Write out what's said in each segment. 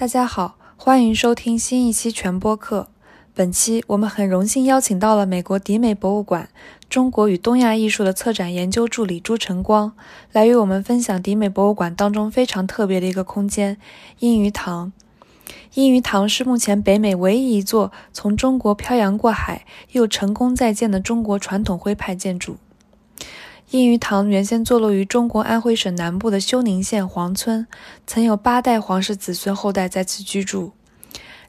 大家好，欢迎收听新一期全播客。本期我们很荣幸邀请到了美国迪美博物馆中国与东亚艺术的策展研究助理朱晨光，来与我们分享迪美博物馆当中非常特别的一个空间——英鱼堂。英鱼堂是目前北美唯一一座从中国漂洋过海又成功再建的中国传统徽派建筑。英鱼堂原先坐落于中国安徽省南部的休宁县黄村，曾有八代皇室子孙后代在此居住。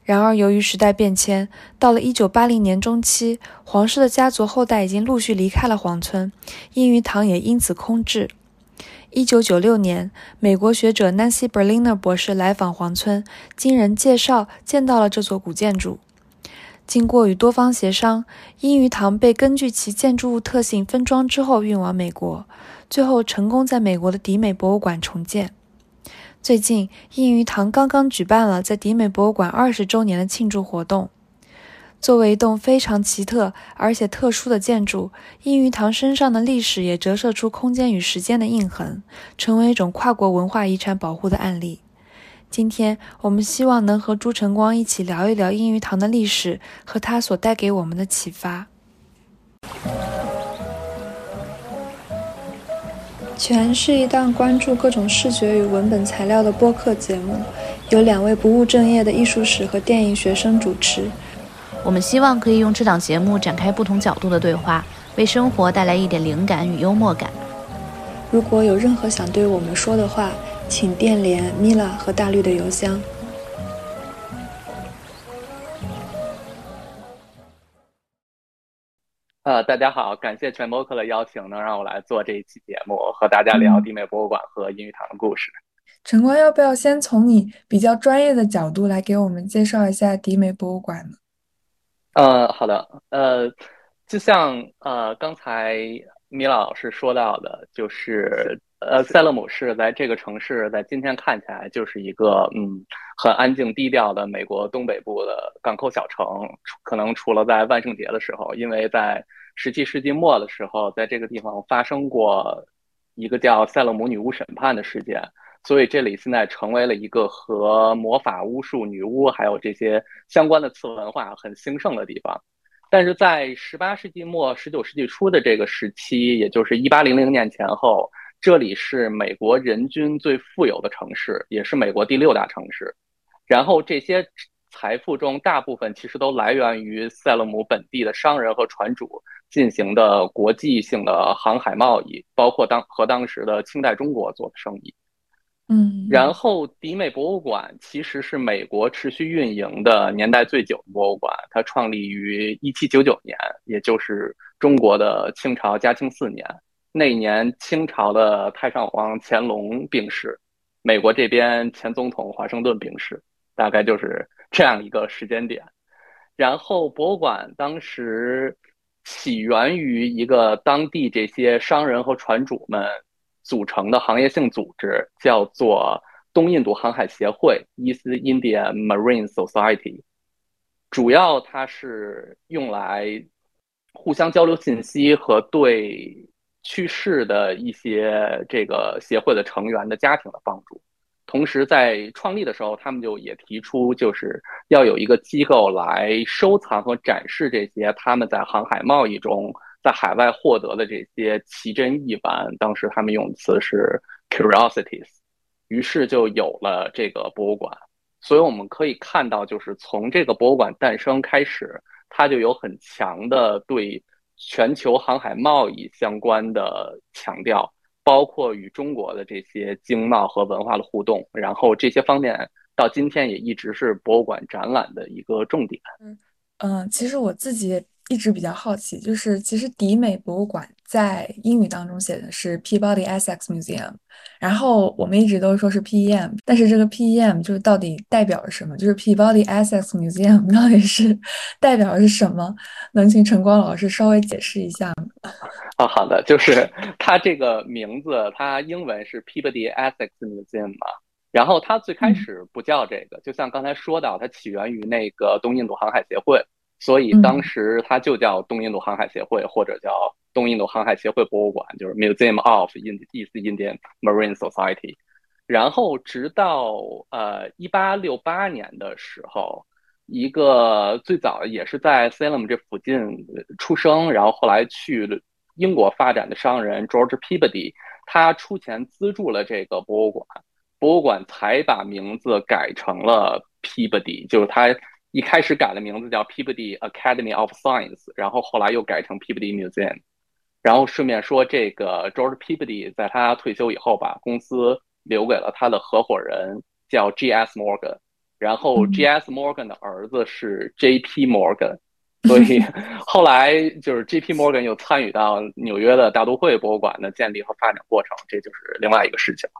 然而，由于时代变迁，到了1980年中期，皇室的家族后代已经陆续离开了黄村，英鱼堂也因此空置。1996年，美国学者 Nancy Berliner 博士来访黄村，经人介绍见到了这座古建筑。经过与多方协商，英鱼堂被根据其建筑物特性分装之后运往美国，最后成功在美国的迪美博物馆重建。最近，英鱼堂刚刚举办了在迪美博物馆二十周年的庆祝活动。作为一栋非常奇特而且特殊的建筑，英鱼堂身上的历史也折射出空间与时间的印痕，成为一种跨国文化遗产保护的案例。今天我们希望能和朱晨光一起聊一聊英语堂的历史和它所带给我们的启发。全是一档关注各种视觉与文本材料的播客节目，由两位不务正业的艺术史和电影学生主持。我们希望可以用这档节目展开不同角度的对话，为生活带来一点灵感与幽默感。如果有任何想对我们说的话，请电联米拉和大绿的邮箱。呃，大家好，感谢全播客的邀请，能让我来做这一期节目，和大家聊迪美博物馆和音语堂的故事。陈光，要不要先从你比较专业的角度来给我们介绍一下迪美博物馆呢？呃，好的，呃，就像呃刚才米拉老师说到的，就是。呃，塞勒姆市在这个城市，在今天看起来就是一个嗯很安静低调的美国东北部的港口小城。可能除了在万圣节的时候，因为在十七世纪末的时候，在这个地方发生过一个叫塞勒姆女巫审判的事件，所以这里现在成为了一个和魔法、巫术、女巫还有这些相关的次文化很兴盛的地方。但是在十八世纪末、十九世纪初的这个时期，也就是一八零零年前后。这里是美国人均最富有的城市，也是美国第六大城市。然后这些财富中大部分其实都来源于塞勒姆本地的商人和船主进行的国际性的航海贸易，包括当和当时的清代中国做的生意。嗯，然后迪美博物馆其实是美国持续运营的年代最久的博物馆，它创立于一七九九年，也就是中国的清朝嘉庆四年。那年，清朝的太上皇乾隆病逝，美国这边前总统华盛顿病逝，大概就是这样一个时间点。然后，博物馆当时起源于一个当地这些商人和船主们组成的行业性组织，叫做东印度航海协会 （East India Marine Society）。主要它是用来互相交流信息和对。去世的一些这个协会的成员的家庭的帮助，同时在创立的时候，他们就也提出，就是要有一个机构来收藏和展示这些他们在航海贸易中在海外获得的这些奇珍异玩。当时他们用词是 curiosities，于是就有了这个博物馆。所以我们可以看到，就是从这个博物馆诞生开始，它就有很强的对。全球航海贸易相关的强调，包括与中国的这些经贸和文化的互动，然后这些方面到今天也一直是博物馆展览的一个重点。嗯嗯，其实我自己。一直比较好奇，就是其实迪美博物馆在英语当中写的是 Peabody Essex Museum，然后我们一直都说是 PEM，但是这个 PEM 就是到底代表了什么？就是 Peabody Essex Museum 到底是代表的是什么？能请晨光老师稍微解释一下吗？哦，好的，就是它这个名字，它英文是 Peabody Essex Museum 嘛，然后它最开始不叫这个，就像刚才说到，它起源于那个东印度航海协会。所以当时它就叫东印度航海协会，或者叫东印度航海协会博物馆，就是 Museum of East Indian Marine Society。然后直到呃一八六八年的时候，一个最早也是在 Salem 这附近出生，然后后来去英国发展的商人 George Peabody，他出钱资助了这个博物馆，博物馆才把名字改成了 Peabody，就是他一开始改了名字叫 Peabody Academy of Science，然后后来又改成 Peabody Museum。然后顺便说，这个 George Peabody 在他退休以后，把公司留给了他的合伙人，叫 G.S. Morgan。然后 G.S. Morgan 的儿子是 J.P. Morgan，所以后来就是 J.P. Morgan 又参与到纽约的大都会博物馆的建立和发展过程，这就是另外一个事情。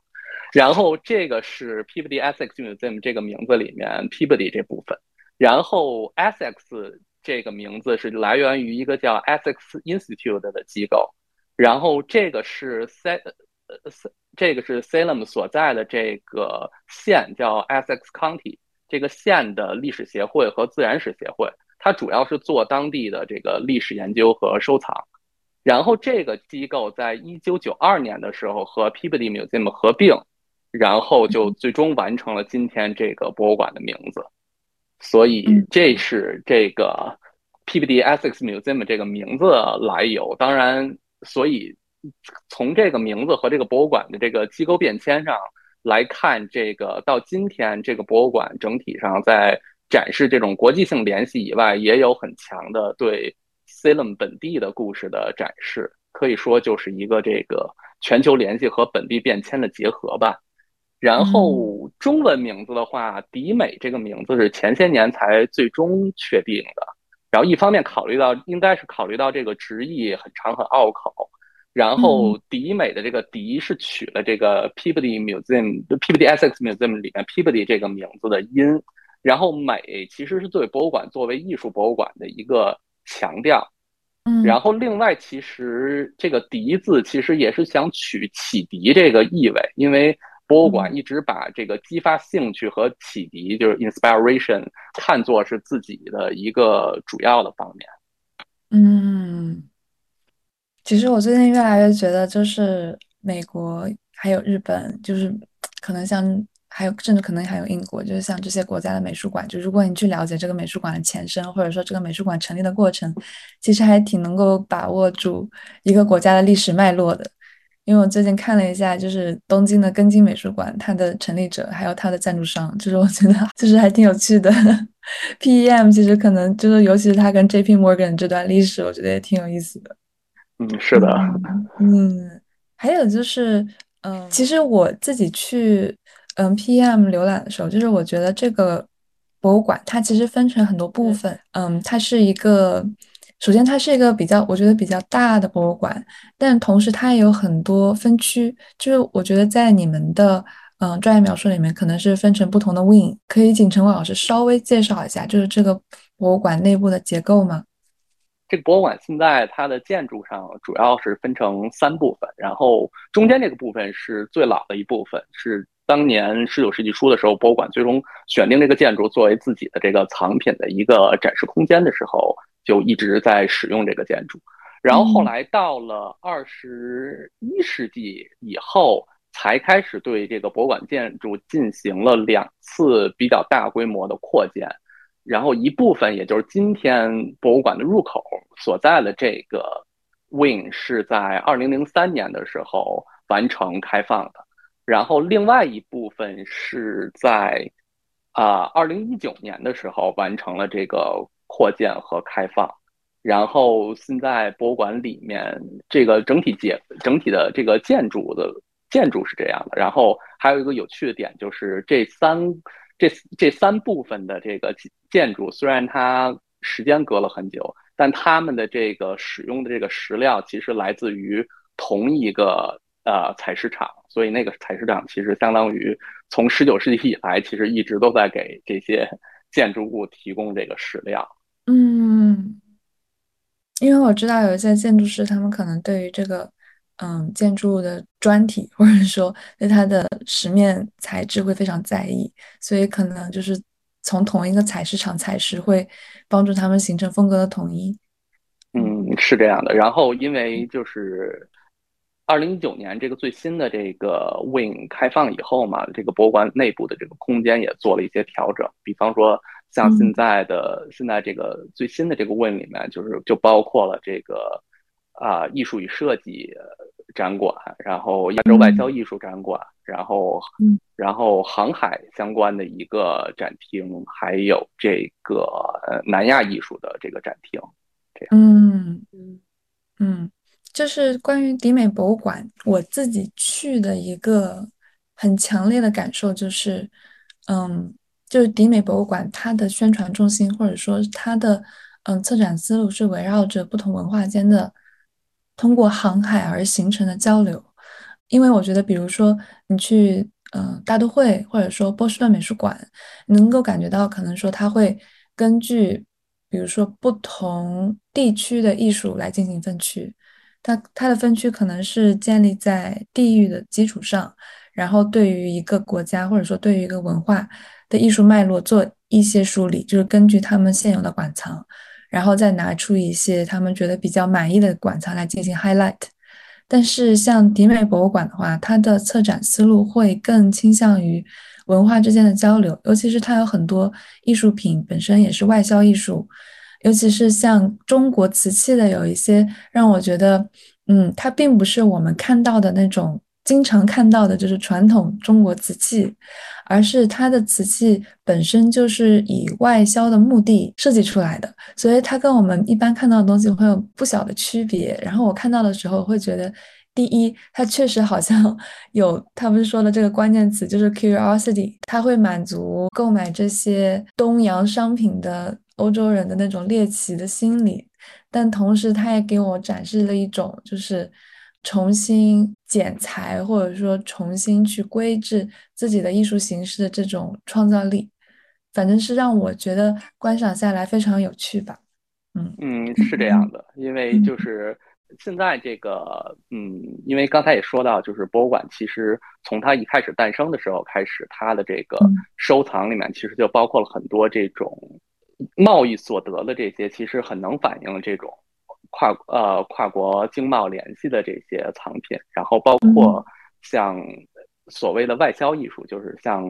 然后这个是 Peabody Essex Museum 这个名字里面 Peabody 这部分。然后 Essex 这个名字是来源于一个叫 Essex Institute 的机构。然后这个是 C 呃塞这个是 Salem 所在的这个县叫 Essex County。这个县的历史协会和自然史协会，它主要是做当地的这个历史研究和收藏。然后这个机构在一九九二年的时候和 Peabody Museum 合并，然后就最终完成了今天这个博物馆的名字。所以这是这个 Peabody Essex Museum 这个名字来由。当然，所以从这个名字和这个博物馆的这个机构变迁上。来看这个，到今天这个博物馆整体上在展示这种国际性联系以外，也有很强的对 Salem 本地的故事的展示，可以说就是一个这个全球联系和本地变迁的结合吧。然后中文名字的话，迪美这个名字是前些年才最终确定的。然后一方面考虑到，应该是考虑到这个直译很长很拗口。然后迪美的这个迪是取了这个 Peabody Museum、Peabody Essex Museum 里面 Peabody 这个名字的音，然后美其实是作为博物馆作为艺术博物馆的一个强调，嗯，然后另外其实这个迪字其实也是想取启迪这个意味，因为博物馆一直把这个激发兴趣和启迪，就是 inspiration 看作是自己的一个主要的方面，嗯。其实我最近越来越觉得，就是美国还有日本，就是可能像还有甚至可能还有英国，就是像这些国家的美术馆，就如果你去了解这个美术馆的前身，或者说这个美术馆成立的过程，其实还挺能够把握住一个国家的历史脉络的。因为我最近看了一下，就是东京的根津美术馆，它的成立者还有它的赞助商，就是我觉得就是还挺有趣的。PEM 其实可能就是，尤其是它跟 JP Morgan 这段历史，我觉得也挺有意思的。嗯，是的，嗯，还有就是，嗯，其实我自己去，嗯 PEM 浏览的时候，就是我觉得这个博物馆它其实分成很多部分，嗯，它是一个，首先它是一个比较，我觉得比较大的博物馆，但同时它也有很多分区，就是我觉得在你们的，嗯，专业描述里面可能是分成不同的 wing，可以请陈伟老师稍微介绍一下，就是这个博物馆内部的结构吗？这个博物馆现在它的建筑上主要是分成三部分，然后中间这个部分是最老的一部分，是当年十九世纪初的时候，博物馆最终选定这个建筑作为自己的这个藏品的一个展示空间的时候，就一直在使用这个建筑。然后后来到了二十一世纪以后，才开始对这个博物馆建筑进行了两次比较大规模的扩建。然后一部分，也就是今天博物馆的入口所在的这个 wing 是在二零零三年的时候完成开放的，然后另外一部分是在啊二零一九年的时候完成了这个扩建和开放，然后现在博物馆里面这个整体建整体的这个建筑的建筑是这样的，然后还有一个有趣的点就是这三。这这三部分的这个建筑，虽然它时间隔了很久，但他们的这个使用的这个石料其实来自于同一个呃采石场，所以那个采石场其实相当于从十九世纪以来，其实一直都在给这些建筑物提供这个石料。嗯，因为我知道有一些建筑师，他们可能对于这个。嗯，建筑的砖体或者说对它的石面材质会非常在意，所以可能就是从同一个采石场采石会帮助他们形成风格的统一。嗯，是这样的。然后因为就是二零一九年这个最新的这个 Wing 开放以后嘛，这个博物馆内部的这个空间也做了一些调整，比方说像现在的现在这个最新的这个 Wing 里面，就是就包括了这个啊艺术与设计展馆，然后亚洲外交艺术展馆，然后然后航海相关的一个展厅，还有这个南亚艺术的这个展厅，这样。嗯嗯嗯。就是关于迪美博物馆，我自己去的一个很强烈的感受就是，嗯，就是迪美博物馆它的宣传中心或者说它的嗯策展思路是围绕着不同文化间的通过航海而形成的交流。因为我觉得，比如说你去嗯大都会或者说波士顿美术馆，能够感觉到可能说它会根据比如说不同地区的艺术来进行分区。它它的分区可能是建立在地域的基础上，然后对于一个国家或者说对于一个文化的艺术脉络做一些梳理，就是根据他们现有的馆藏，然后再拿出一些他们觉得比较满意的馆藏来进行 highlight。但是像迪美博物馆的话，它的策展思路会更倾向于文化之间的交流，尤其是它有很多艺术品本身也是外销艺术。尤其是像中国瓷器的，有一些让我觉得，嗯，它并不是我们看到的那种经常看到的，就是传统中国瓷器，而是它的瓷器本身就是以外销的目的设计出来的，所以它跟我们一般看到的东西会有不小的区别。然后我看到的时候会觉得，第一，它确实好像 有他们说的这个关键词，就是 curiosity，它会满足购买这些东洋商品的。欧洲人的那种猎奇的心理，但同时他也给我展示了一种就是重新剪裁或者说重新去规制自己的艺术形式的这种创造力，反正是让我觉得观赏下来非常有趣吧。嗯嗯，是这样的，因为就是现在这个嗯，因为刚才也说到，就是博物馆其实从它一开始诞生的时候开始，它的这个收藏里面其实就包括了很多这种。贸易所得的这些，其实很能反映这种跨呃跨国经贸联系的这些藏品，然后包括像所谓的外销艺术，就是像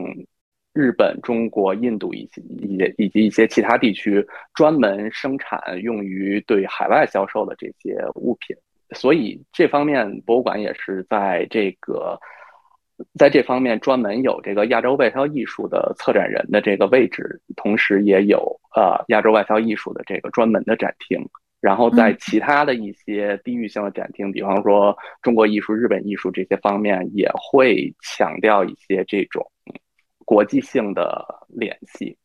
日本、中国、印度以及以以及一些其他地区专门生产用于对海外销售的这些物品，所以这方面博物馆也是在这个。在这方面专门有这个亚洲外销艺术的策展人的这个位置，同时也有呃亚洲外销艺术的这个专门的展厅。然后在其他的一些地域性的展厅，比方说中国艺术、日本艺术这些方面，也会强调一些这种国际性的联系。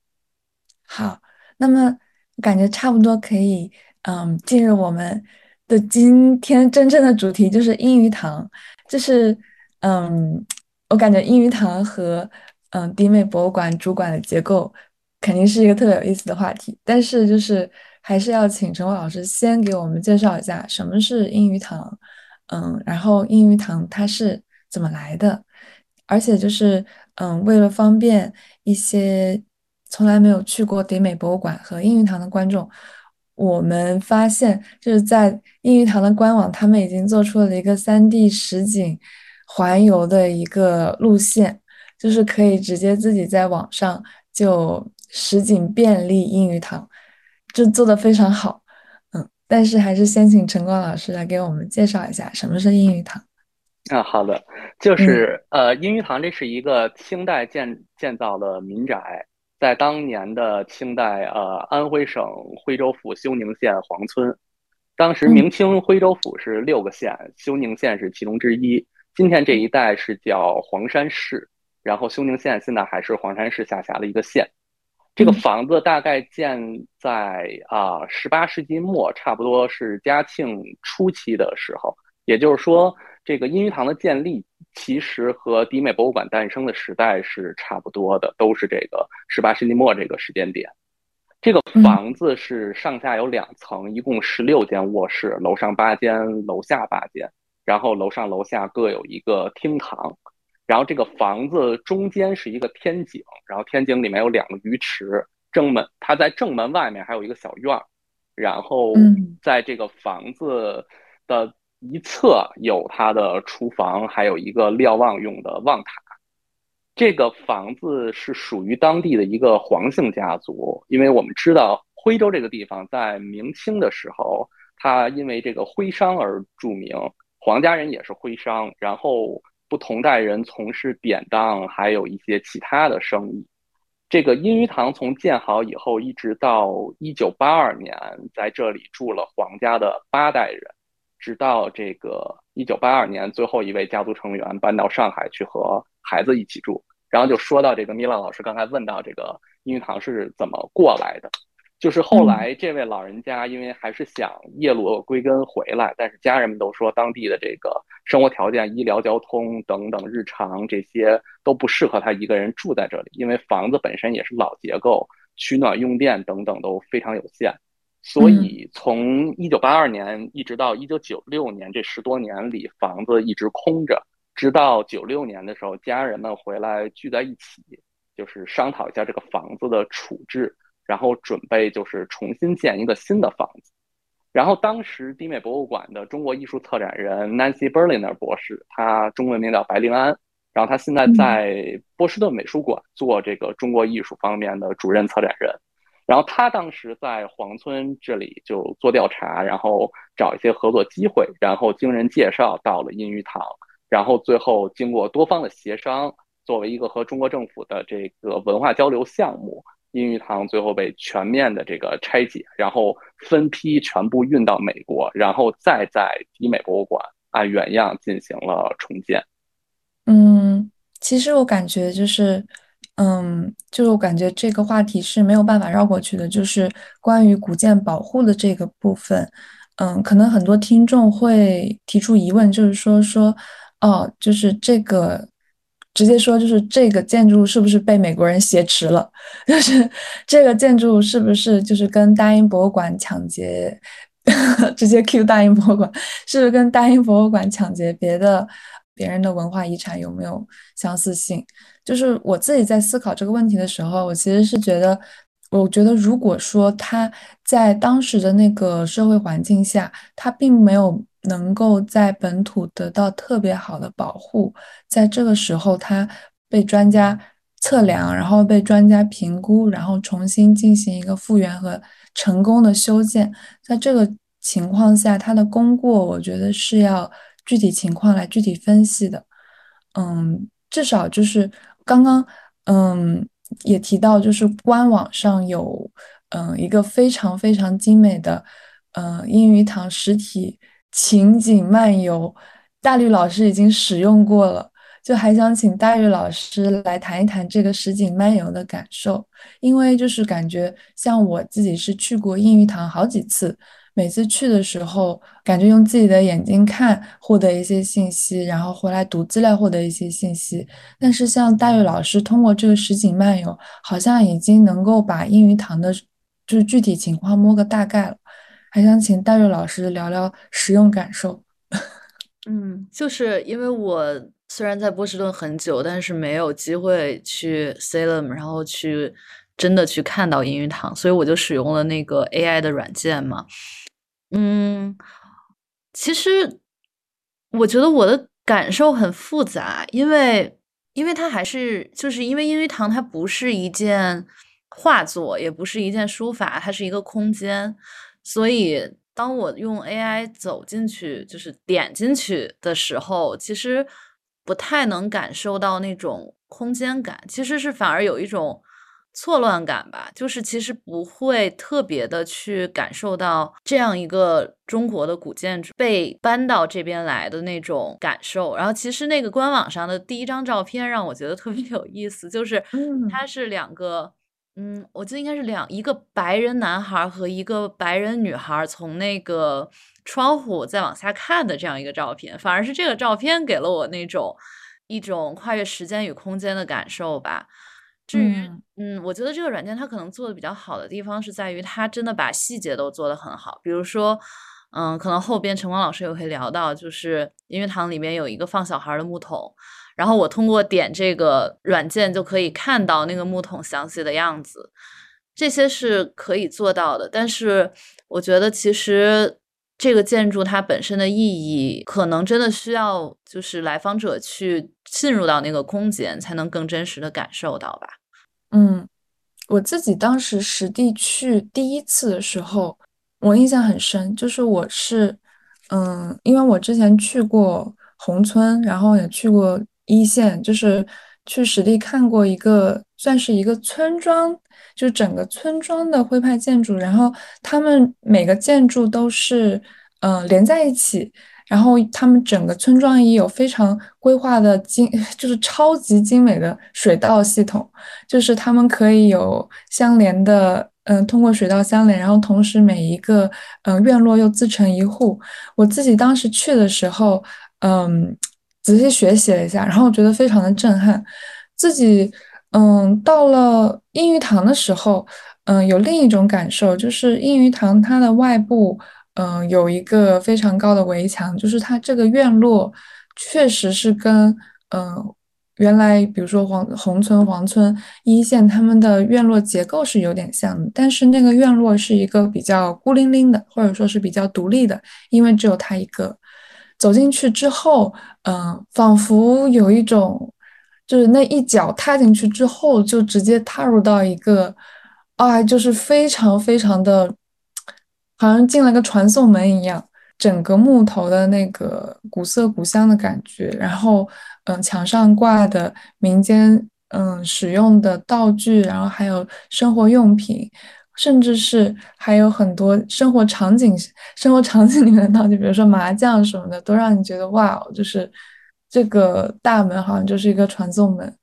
好，那么感觉差不多可以嗯进入我们的今天真正的主题，就是英语堂，就是嗯。我感觉英语堂和嗯迪美博物馆主管的结构肯定是一个特别有意思的话题，但是就是还是要请陈伟老师先给我们介绍一下什么是英语堂，嗯，然后英语堂它是怎么来的，而且就是嗯为了方便一些从来没有去过迪美博物馆和英语堂的观众，我们发现就是在英语堂的官网，他们已经做出了一个三 D 实景。环游的一个路线，就是可以直接自己在网上就实景便利英语堂，就做的非常好。嗯，但是还是先请陈光老师来给我们介绍一下什么是英语堂。啊，好的，就是呃，英语堂这是一个清代建建造的民宅，在当年的清代呃安徽省徽州府休宁县黄村，当时明清徽州府是六个县，休宁县是其中之一。今天这一带是叫黄山市，然后休宁县现在还是黄山市下辖的一个县。这个房子大概建在啊十八世纪末，差不多是嘉庆初期的时候。也就是说，这个英语堂的建立其实和迪美博物馆诞生的时代是差不多的，都是这个十八世纪末这个时间点。这个房子是上下有两层，一共十六间卧室，楼上八间，楼下八间。然后楼上楼下各有一个厅堂，然后这个房子中间是一个天井，然后天井里面有两个鱼池，正门它在正门外面还有一个小院儿，然后在这个房子的一侧有它的厨房，还有一个瞭望用的望塔。这个房子是属于当地的一个黄姓家族，因为我们知道徽州这个地方在明清的时候，它因为这个徽商而著名，黄家人也是徽商，然后不同代人从事典当，还有一些其他的生意。这个阴鱼堂从建好以后，一直到一九八二年，在这里住了黄家的八代人，直到这个一九八二年，最后一位家族成员搬到上海去和孩子一起住。然后就说到这个米拉老师刚才问到这个阴鱼堂是怎么过来的。就是后来这位老人家，因为还是想叶落归根回来，但是家人们都说当地的这个生活条件、医疗、交通等等日常这些都不适合他一个人住在这里，因为房子本身也是老结构，取暖用电等等都非常有限，所以从一九八二年一直到一九九六年这十多年里，房子一直空着，直到九六年的时候，家人们回来聚在一起，就是商讨一下这个房子的处置。然后准备就是重新建一个新的房子，然后当时迪美博物馆的中国艺术策展人 Nancy Berliner 博士，他中文名叫白灵安，然后他现在在波士顿美术馆做这个中国艺术方面的主任策展人，然后他当时在黄村这里就做调查，然后找一些合作机会，然后经人介绍到了阴鱼堂，然后最后经过多方的协商，作为一个和中国政府的这个文化交流项目。阴鱼堂最后被全面的这个拆解，然后分批全部运到美国，然后再在迪美博物馆按原样进行了重建。嗯，其实我感觉就是，嗯，就是我感觉这个话题是没有办法绕过去的，就是关于古建保护的这个部分。嗯，可能很多听众会提出疑问，就是说说，哦，就是这个。直接说，就是这个建筑是不是被美国人挟持了？就是这个建筑是不是就是跟大英博物馆抢劫？直接 Q 大英博物馆，是不是跟大英博物馆抢劫别的别人的文化遗产有没有相似性？就是我自己在思考这个问题的时候，我其实是觉得，我觉得如果说他在当时的那个社会环境下，他并没有。能够在本土得到特别好的保护，在这个时候，它被专家测量，然后被专家评估，然后重新进行一个复原和成功的修建。在这个情况下，它的功过，我觉得是要具体情况来具体分析的。嗯，至少就是刚刚，嗯，也提到，就是官网上有，嗯，一个非常非常精美的，嗯，英语堂实体。情景漫游，大绿老师已经使用过了，就还想请大绿老师来谈一谈这个实景漫游的感受。因为就是感觉像我自己是去过英语堂好几次，每次去的时候，感觉用自己的眼睛看获得一些信息，然后回来读资料获得一些信息。但是像大绿老师通过这个实景漫游，好像已经能够把英语堂的，就是具体情况摸个大概了。还想请戴瑞老师聊聊使用感受。嗯，就是因为我虽然在波士顿很久，但是没有机会去 Salem，然后去真的去看到英语堂，所以我就使用了那个 AI 的软件嘛。嗯，其实我觉得我的感受很复杂，因为因为它还是就是因为英语堂它不是一件画作，也不是一件书法，它是一个空间。所以，当我用 AI 走进去，就是点进去的时候，其实不太能感受到那种空间感，其实是反而有一种错乱感吧。就是其实不会特别的去感受到这样一个中国的古建筑被搬到这边来的那种感受。然后，其实那个官网上的第一张照片让我觉得特别有意思，就是它是两个。嗯，我记得应该是两一个白人男孩和一个白人女孩从那个窗户再往下看的这样一个照片，反而是这个照片给了我那种一种跨越时间与空间的感受吧。至于，嗯，我觉得这个软件它可能做的比较好的地方是在于它真的把细节都做得很好，比如说，嗯，可能后边陈光老师也会聊到，就是音乐堂里面有一个放小孩的木桶。然后我通过点这个软件就可以看到那个木桶详细的样子，这些是可以做到的。但是我觉得其实这个建筑它本身的意义，可能真的需要就是来访者去进入到那个空间，才能更真实的感受到吧。嗯，我自己当时实地去第一次的时候，我印象很深，就是我是，嗯，因为我之前去过宏村，然后也去过一线，就是去实地看过一个，算是一个村庄。就整个村庄的徽派建筑，然后他们每个建筑都是嗯连在一起，然后他们整个村庄也有非常规划的精，就是超级精美的水道系统，就是他们可以有相连的嗯通过水道相连，然后同时每一个嗯院落又自成一户。我自己当时去的时候，嗯仔细学习了一下，然后我觉得非常的震撼，自己。嗯，到了英语堂的时候，嗯，有另一种感受，就是英语堂它的外部，嗯，有一个非常高的围墙，就是它这个院落确实是跟，嗯，原来比如说黄宏村、黄村一线他们的院落结构是有点像的，但是那个院落是一个比较孤零零的，或者说是比较独立的，因为只有它一个。走进去之后，嗯，仿佛有一种。就是那一脚踏进去之后，就直接踏入到一个，啊，就是非常非常的，好像进了个传送门一样。整个木头的那个古色古香的感觉，然后，嗯，墙上挂的民间嗯使用的道具，然后还有生活用品，甚至是还有很多生活场景、生活场景里面的道具，比如说麻将什么的，都让你觉得哇，就是。这个大门好像就是一个传送门，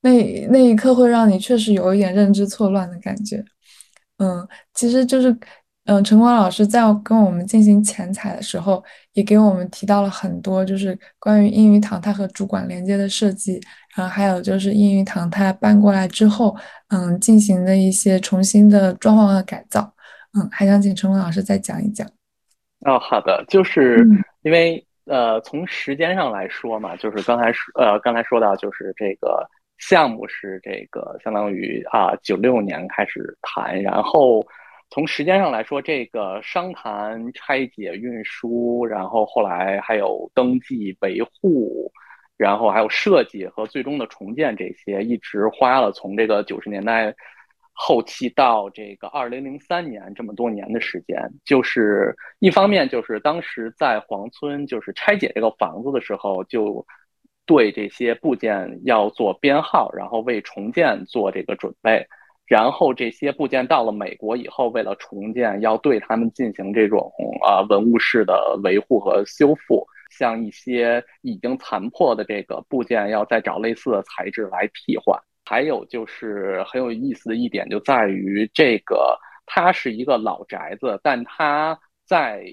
那那一刻会让你确实有一点认知错乱的感觉。嗯，其实就是，嗯，陈光老师在跟我们进行前采的时候，也给我们提到了很多，就是关于英语堂它和主管连接的设计，然后还有就是英语堂它搬过来之后，嗯，进行的一些重新的装潢和改造。嗯，还想请陈文老师再讲一讲。哦，好的，就是因为。呃，从时间上来说嘛，就是刚才说，呃，刚才说到，就是这个项目是这个相当于啊，九六年开始谈，然后从时间上来说，这个商谈、拆解、运输，然后后来还有登记、维护，然后还有设计和最终的重建，这些一直花了从这个九十年代。后期到这个二零零三年这么多年的时间，就是一方面就是当时在黄村就是拆解这个房子的时候，就对这些部件要做编号，然后为重建做这个准备。然后这些部件到了美国以后，为了重建，要对他们进行这种啊文物式的维护和修复。像一些已经残破的这个部件，要再找类似的材质来替换。还有就是很有意思的一点，就在于这个它是一个老宅子，但它在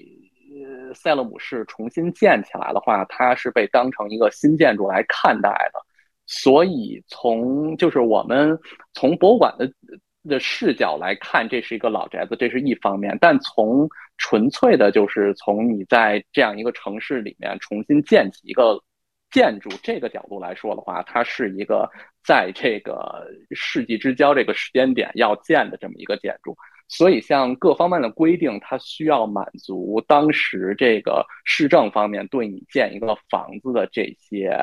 呃塞勒姆市重新建起来的话，它是被当成一个新建筑来看待的。所以从就是我们从博物馆的的视角来看，这是一个老宅子，这是一方面。但从纯粹的就是从你在这样一个城市里面重新建起一个。建筑这个角度来说的话，它是一个在这个世纪之交这个时间点要建的这么一个建筑，所以像各方面的规定，它需要满足当时这个市政方面对你建一个房子的这些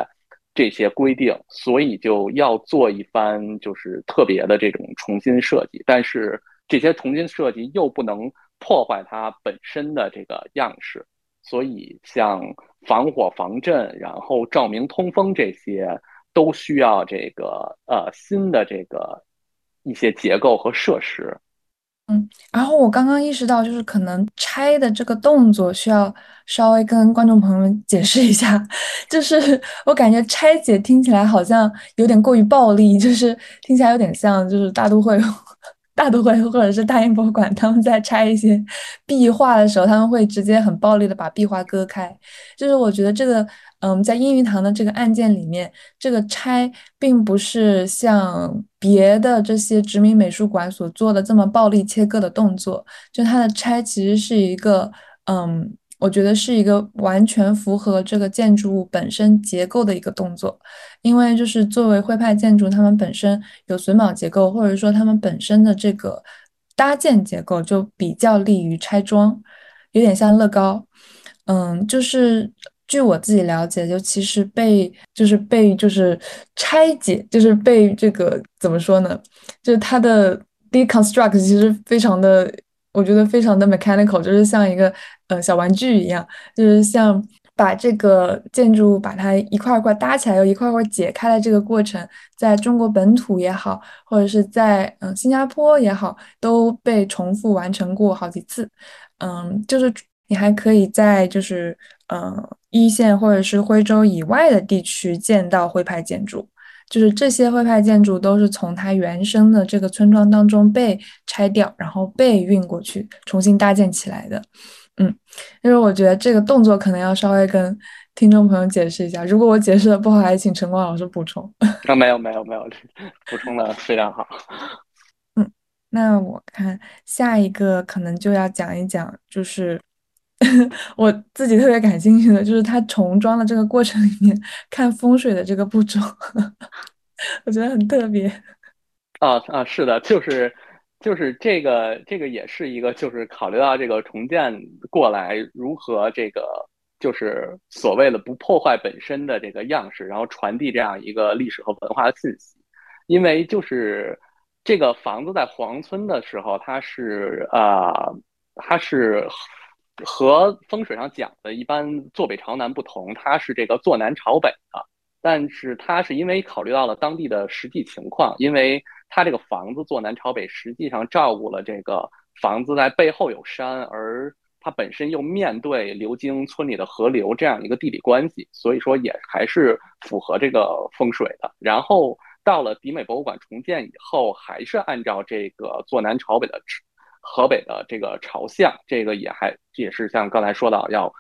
这些规定，所以就要做一番就是特别的这种重新设计，但是这些重新设计又不能破坏它本身的这个样式。所以，像防火防震，然后照明通风这些，都需要这个呃新的这个一些结构和设施。嗯，然后我刚刚意识到，就是可能拆的这个动作需要稍微跟观众朋友们解释一下。就是我感觉拆解听起来好像有点过于暴力，就是听起来有点像就是大都会。大都会或者是大英博物馆，他们在拆一些壁画的时候，他们会直接很暴力的把壁画割开。就是我觉得这个，嗯，在英语堂的这个案件里面，这个拆并不是像别的这些殖民美术馆所做的这么暴力切割的动作，就它的拆其实是一个，嗯。我觉得是一个完全符合这个建筑物本身结构的一个动作，因为就是作为徽派建筑，它们本身有榫卯结构，或者说它们本身的这个搭建结构就比较利于拆装。有点像乐高。嗯，就是据我自己了解，就其实被就是被就是拆解，就是被这个怎么说呢？就是它的 deconstruct 其实非常的，我觉得非常的 mechanical，就是像一个呃小玩具一样，就是像把这个建筑把它一块一块搭起来，又一块块解开的这个过程，在中国本土也好，或者是在嗯新加坡也好，都被重复完成过好几次。嗯，就是你还可以在就是呃一线或者是徽州以外的地区见到徽派建筑。就是这些徽派建筑都是从它原生的这个村庄当中被拆掉，然后被运过去，重新搭建起来的。嗯，因为我觉得这个动作可能要稍微跟听众朋友解释一下，如果我解释的不好，还请陈光老师补充。啊，没有没有没有，补充的非常好。嗯，那我看下一个可能就要讲一讲，就是。我自己特别感兴趣的就是它重装的这个过程里面看风水的这个步骤，我觉得很特别。啊啊，是的，就是就是这个这个也是一个，就是考虑到这个重建过来如何这个就是所谓的不破坏本身的这个样式，然后传递这样一个历史和文化的信息。因为就是这个房子在黄村的时候，它是啊，它是。和风水上讲的一般坐北朝南不同，它是这个坐南朝北的。但是它是因为考虑到了当地的实际情况，因为它这个房子坐南朝北，实际上照顾了这个房子在背后有山，而它本身又面对流经村里的河流这样一个地理关系，所以说也还是符合这个风水的。然后到了迪美博物馆重建以后，还是按照这个坐南朝北的。河北的这个朝向，这个也还也是像刚才说到，要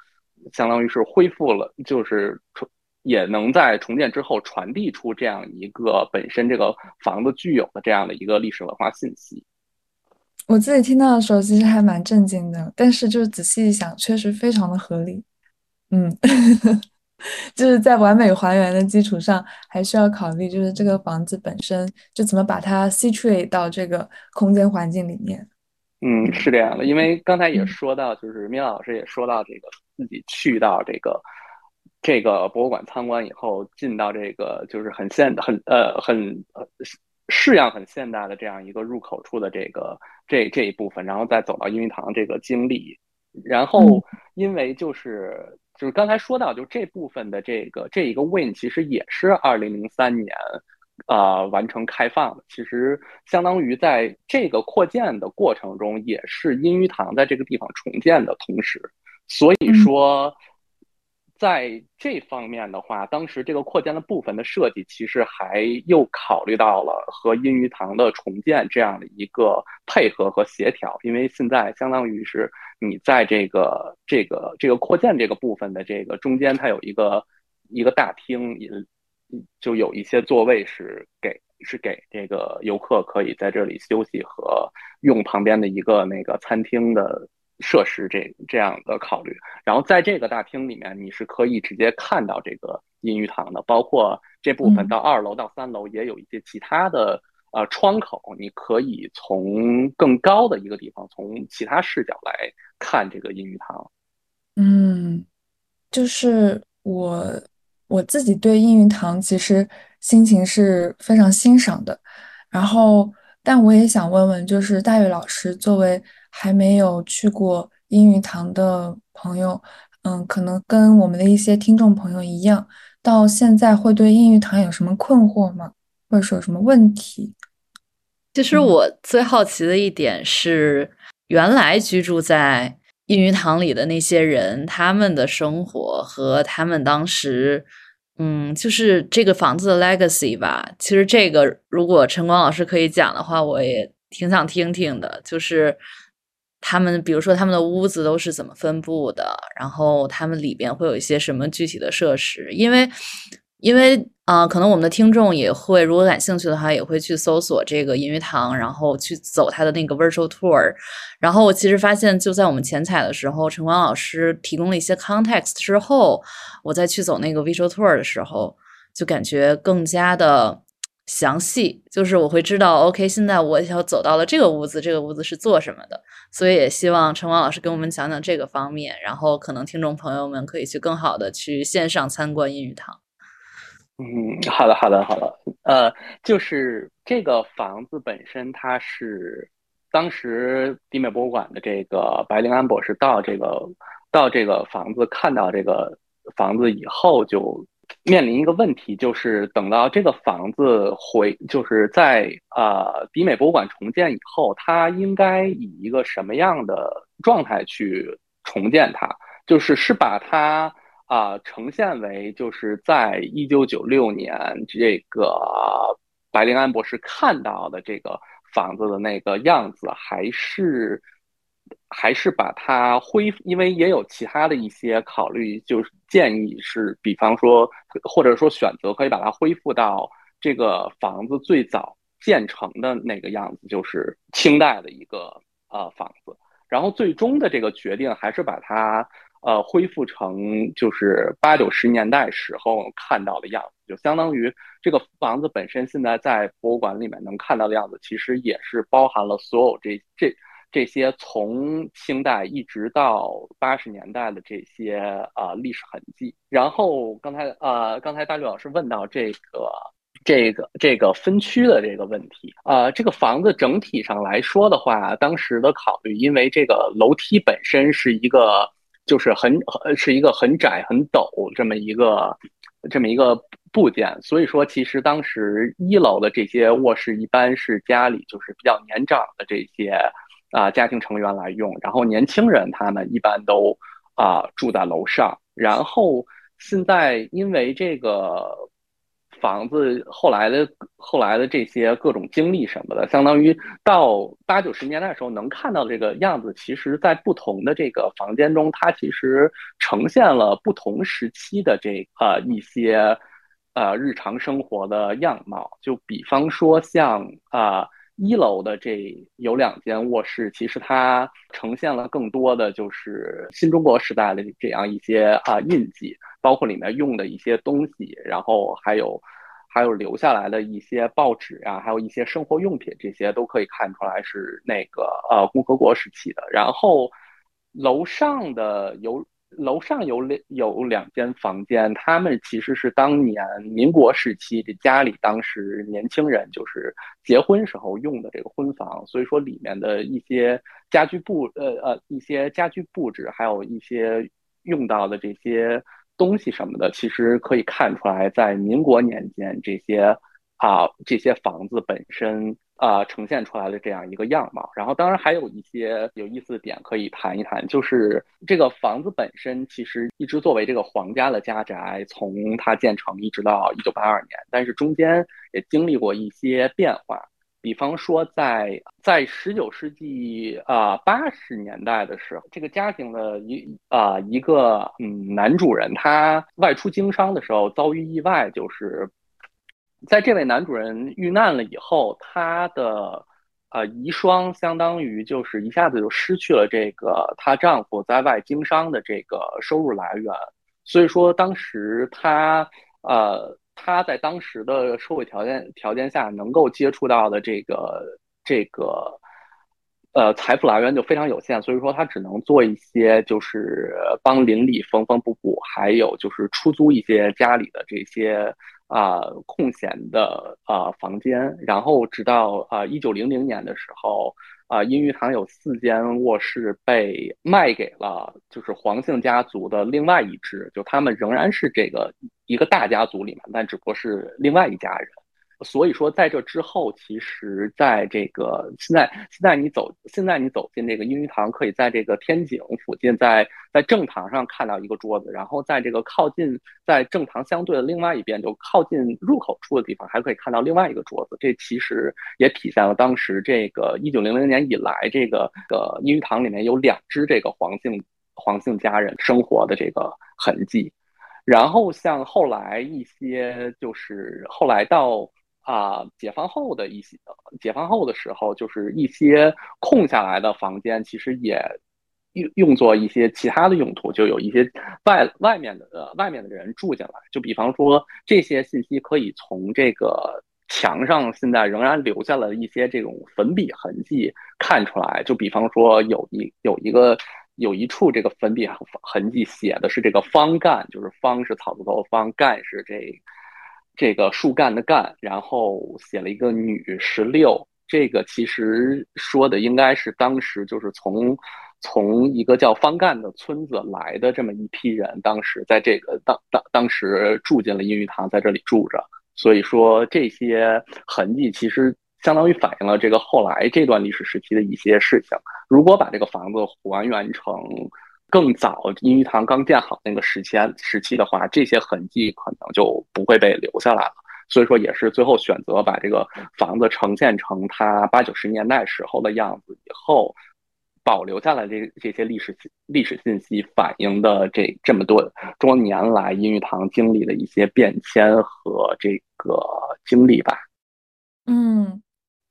相当于是恢复了，就是重也能在重建之后传递出这样一个本身这个房子具有的这样的一个历史文化信息。我自己听到的时候，其实还蛮震惊的，但是就是仔细一想，确实非常的合理。嗯，就是在完美还原的基础上，还需要考虑就是这个房子本身就怎么把它 situate 到这个空间环境里面。嗯，是这样的，因为刚才也说到，就是米老师也说到，这个自己去到这个这个博物馆参观以后，进到这个就是很现很呃很式样很现代的这样一个入口处的这个这这一部分，然后再走到英语堂这个经历，然后因为就是就是刚才说到，就这部分的这个这一个 win 其实也是二零零三年。啊，完成开放的，其实相当于在这个扩建的过程中，也是阴鱼堂在这个地方重建的同时，所以说，在这方面的话，当时这个扩建的部分的设计，其实还又考虑到了和阴鱼堂的重建这样的一个配合和协调，因为现在相当于是你在这个这个这个扩建这个部分的这个中间，它有一个一个大厅也。就有一些座位是给是给这个游客可以在这里休息和用旁边的一个那个餐厅的设施这这样的考虑，然后在这个大厅里面你是可以直接看到这个阴鱼堂的，包括这部分到二楼到三楼也有一些其他的呃窗口，你可以从更高的一个地方从其他视角来看这个阴鱼堂。嗯，就是我。我自己对应云堂其实心情是非常欣赏的，然后，但我也想问问，就是大宇老师作为还没有去过英语堂的朋友，嗯，可能跟我们的一些听众朋友一样，到现在会对英语堂有什么困惑吗？或者说有什么问题？其实我最好奇的一点是，原来居住在英语堂里的那些人，他们的生活和他们当时。嗯，就是这个房子的 legacy 吧。其实这个如果陈光老师可以讲的话，我也挺想听听的。就是他们，比如说他们的屋子都是怎么分布的，然后他们里边会有一些什么具体的设施，因为。因为啊，可能我们的听众也会，如果感兴趣的话，也会去搜索这个银鱼堂，然后去走他的那个 virtual tour。然后我其实发现，就在我们前采的时候，陈光老师提供了一些 context 之后，我再去走那个 virtual tour 的时候，就感觉更加的详细，就是我会知道，OK，现在我要走到了这个屋子，这个屋子是做什么的，所以也希望陈光老师跟我们讲讲这个方面，然后可能听众朋友们可以去更好的去线上参观阴雨堂。嗯，好的，好的，好的。呃，就是这个房子本身，它是当时迪美博物馆的这个白灵安博士到这个到这个房子看到这个房子以后就。面临一个问题，就是等到这个房子回，就是在呃迪美博物馆重建以后，它应该以一个什么样的状态去重建它？就是是把它啊呈现为就是在一九九六年这个白灵安博士看到的这个房子的那个样子，还是？还是把它恢，因为也有其他的一些考虑，就是建议是，比方说，或者说选择可以把它恢复到这个房子最早建成的那个样子，就是清代的一个呃房子。然后最终的这个决定还是把它呃恢复成就是八九十年代时候看到的样子，就相当于这个房子本身现在在博物馆里面能看到的样子，其实也是包含了所有这这。这些从清代一直到八十年代的这些啊历史痕迹，然后刚才呃刚才大绿老师问到这个这个这个分区的这个问题啊，这个房子整体上来说的话，当时的考虑，因为这个楼梯本身是一个就是很是一个很窄很陡这么一个这么一个部件，所以说其实当时一楼的这些卧室一般是家里就是比较年长的这些。啊，家庭成员来用，然后年轻人他们一般都啊住在楼上。然后现在因为这个房子后来的后来的这些各种经历什么的，相当于到八九十年代的时候能看到这个样子，其实在不同的这个房间中，它其实呈现了不同时期的这呃一些呃日常生活的样貌。就比方说像啊。一楼的这有两间卧室，其实它呈现了更多的就是新中国时代的这样一些啊印记，包括里面用的一些东西，然后还有还有留下来的一些报纸啊，还有一些生活用品，这些都可以看出来是那个呃共和国时期的。然后楼上的有。楼上有两有两间房间，他们其实是当年民国时期这家里当时年轻人就是结婚时候用的这个婚房，所以说里面的一些家居布呃呃一些家居布置，还有一些用到的这些东西什么的，其实可以看出来在民国年间这些啊这些房子本身。啊，呈现出来的这样一个样貌，然后当然还有一些有意思的点可以谈一谈，就是这个房子本身其实一直作为这个皇家的家宅，从它建成一直到一九八二年，但是中间也经历过一些变化，比方说在在十九世纪啊八十年代的时候，这个家庭的一啊一个嗯男主人他外出经商的时候遭遇意外，就是。在这位男主人遇难了以后，他的呃遗孀相当于就是一下子就失去了这个她丈夫在外经商的这个收入来源，所以说当时她呃她在当时的社会条件条件下能够接触到的这个这个呃财富来源就非常有限，所以说她只能做一些就是帮邻里缝缝补补，还有就是出租一些家里的这些。啊，空闲的啊房间，然后直到啊一九零零年的时候，啊阴玉堂有四间卧室被卖给了就是黄姓家族的另外一支，就他们仍然是这个一个大家族里面，但只不过是另外一家人。所以说，在这之后，其实在这个现在，现在你走，现在你走进这个英语堂，可以在这个天井附近，在在正堂上看到一个桌子，然后在这个靠近在正堂相对的另外一边，就靠近入口处的地方，还可以看到另外一个桌子。这其实也体现了当时这个一九零零年以来，这个呃英语堂里面有两只这个黄姓黄姓家人生活的这个痕迹。然后像后来一些，就是后来到。啊，解放后的一些，解放后的时候，就是一些空下来的房间，其实也用用作一些其他的用途，就有一些外外面的呃外面的人住进来。就比方说，这些信息可以从这个墙上现在仍然留下了一些这种粉笔痕迹，看出来，就比方说有一有一个有一处这个粉笔痕迹写的是这个方干，就是方是草字头方，干是这这个树干的干，然后写了一个女十六，这个其实说的应该是当时就是从从一个叫方干的村子来的这么一批人，当时在这个当当当时住进了阴鱼堂，在这里住着。所以说，这些痕迹其实相当于反映了这个后来这段历史时期的一些事情。如果把这个房子还原成更早阴鱼堂刚建好那个时期时期的话，这些痕迹可能就不会被留下来了。所以说，也是最后选择把这个房子呈现成它八九十年代时候的样子以后。保留下来这这些历史历史信息，反映的这这么多多年来音玉堂经历的一些变迁和这个经历吧。嗯，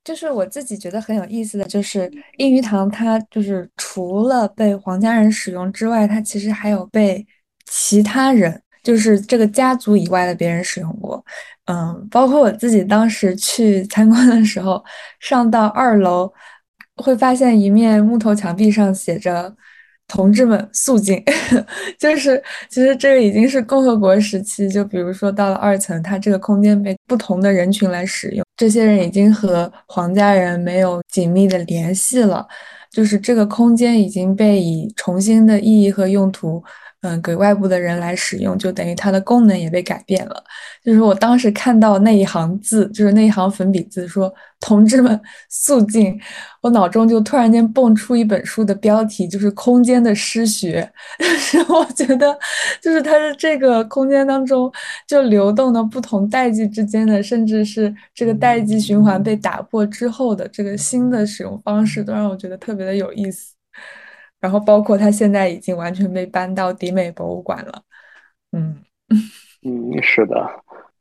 就是我自己觉得很有意思的就是英语堂，它就是除了被皇家人使用之外，它其实还有被其他人，就是这个家族以外的别人使用过。嗯，包括我自己当时去参观的时候，上到二楼。会发现一面木头墙壁上写着“同志们肃静”，就是其实这个已经是共和国时期。就比如说到了二层，它这个空间被不同的人群来使用，这些人已经和皇家人没有紧密的联系了，就是这个空间已经被以重新的意义和用途。嗯，给外部的人来使用，就等于它的功能也被改变了。就是我当时看到那一行字，就是那一行粉笔字，说“同志们肃静”，我脑中就突然间蹦出一本书的标题，就是《空间的诗学》。但 是我觉得，就是它的这个空间当中，就流动的不同代际之间的，甚至是这个代际循环被打破之后的这个新的使用方式，都让我觉得特别的有意思。然后包括它现在已经完全被搬到迪美博物馆了，嗯 嗯，是的，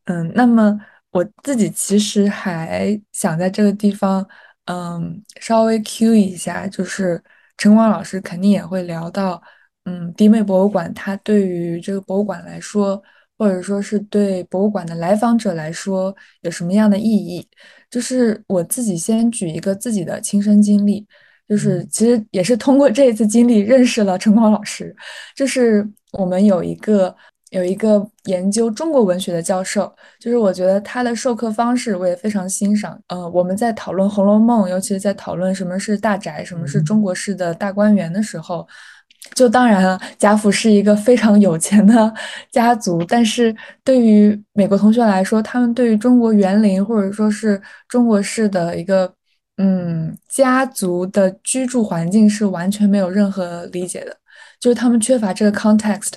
嗯，那么我自己其实还想在这个地方，嗯，稍微 Q 一下，就是陈光老师肯定也会聊到，嗯，迪美博物馆它对于这个博物馆来说，或者说是对博物馆的来访者来说有什么样的意义？就是我自己先举一个自己的亲身经历。就是其实也是通过这一次经历认识了陈光老师，就是我们有一个有一个研究中国文学的教授，就是我觉得他的授课方式我也非常欣赏。呃，我们在讨论《红楼梦》，尤其是在讨论什么是大宅，什么是中国式的大观园的时候，就当然了，贾府是一个非常有钱的家族，但是对于美国同学来说，他们对于中国园林或者说是中国式的一个。嗯，家族的居住环境是完全没有任何理解的，就是他们缺乏这个 context，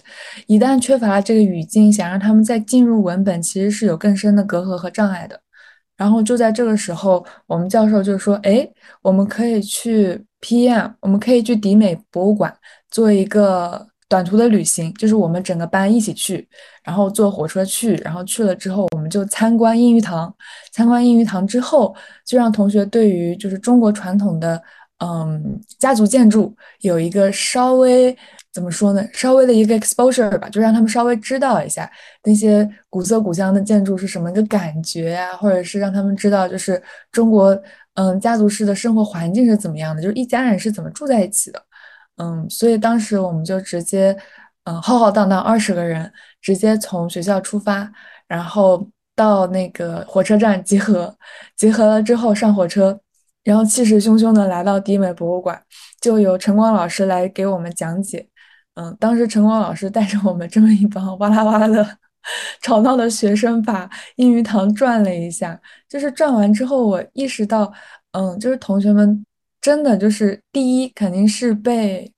一旦缺乏了这个语境，想让他们再进入文本，其实是有更深的隔阂和障碍的。然后就在这个时候，我们教授就说：“哎，我们可以去 PM，我们可以去迪美博物馆做一个。”短途的旅行就是我们整个班一起去，然后坐火车去，然后去了之后我们就参观英鱼堂。参观英鱼堂之后，就让同学对于就是中国传统的嗯家族建筑有一个稍微怎么说呢？稍微的一个 exposure 吧，就让他们稍微知道一下那些古色古香的建筑是什么一个感觉呀，或者是让他们知道就是中国嗯家族式的生活环境是怎么样的，就是一家人是怎么住在一起的。嗯，所以当时我们就直接，嗯，浩浩荡荡二十个人，直接从学校出发，然后到那个火车站集合，集合了之后上火车，然后气势汹汹的来到迪美博物馆，就由晨光老师来给我们讲解。嗯，当时晨光老师带着我们这么一帮哇啦哇啦的 吵闹的学生，把英语堂转了一下。就是转完之后，我意识到，嗯，就是同学们。真的就是第一，肯定是被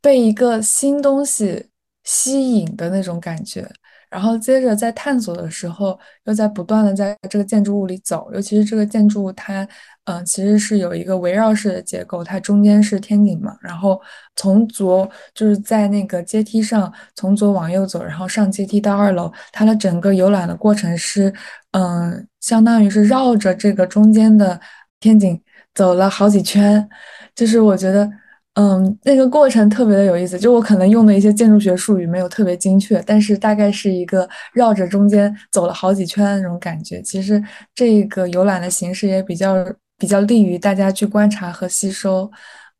被一个新东西吸引的那种感觉，然后接着在探索的时候，又在不断的在这个建筑物里走，尤其是这个建筑物，它嗯其实是有一个围绕式的结构，它中间是天井嘛，然后从左就是在那个阶梯上从左往右走，然后上阶梯到二楼，它的整个游览的过程是嗯相当于是绕着这个中间的天井。走了好几圈，就是我觉得，嗯，那个过程特别的有意思，就我可能用的一些建筑学术语没有特别精确，但是大概是一个绕着中间走了好几圈那种感觉。其实这个游览的形式也比较比较利于大家去观察和吸收。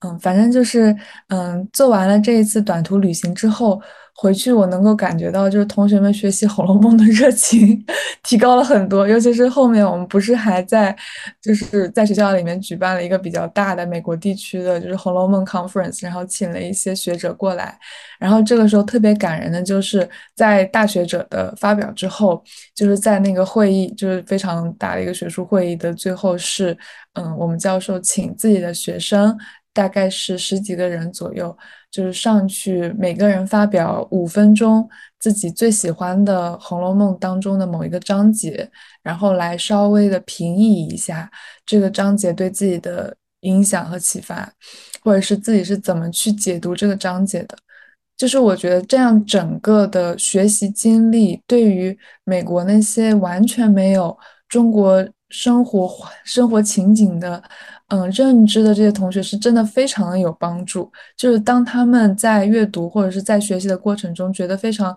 嗯，反正就是，嗯，做完了这一次短途旅行之后，回去我能够感觉到，就是同学们学习《红楼梦》的热情 提高了很多。尤其是后面我们不是还在，就是在学校里面举办了一个比较大的美国地区的就是《红楼梦》conference，然后请了一些学者过来。然后这个时候特别感人的就是在大学者的发表之后，就是在那个会议，就是非常大的一个学术会议的最后是，嗯，我们教授请自己的学生。大概是十几个人左右，就是上去每个人发表五分钟自己最喜欢的《红楼梦》当中的某一个章节，然后来稍微的评议一下这个章节对自己的影响和启发，或者是自己是怎么去解读这个章节的。就是我觉得这样整个的学习经历，对于美国那些完全没有中国生活生活情景的。嗯，认知的这些同学是真的非常的有帮助。就是当他们在阅读或者是在学习的过程中，觉得非常，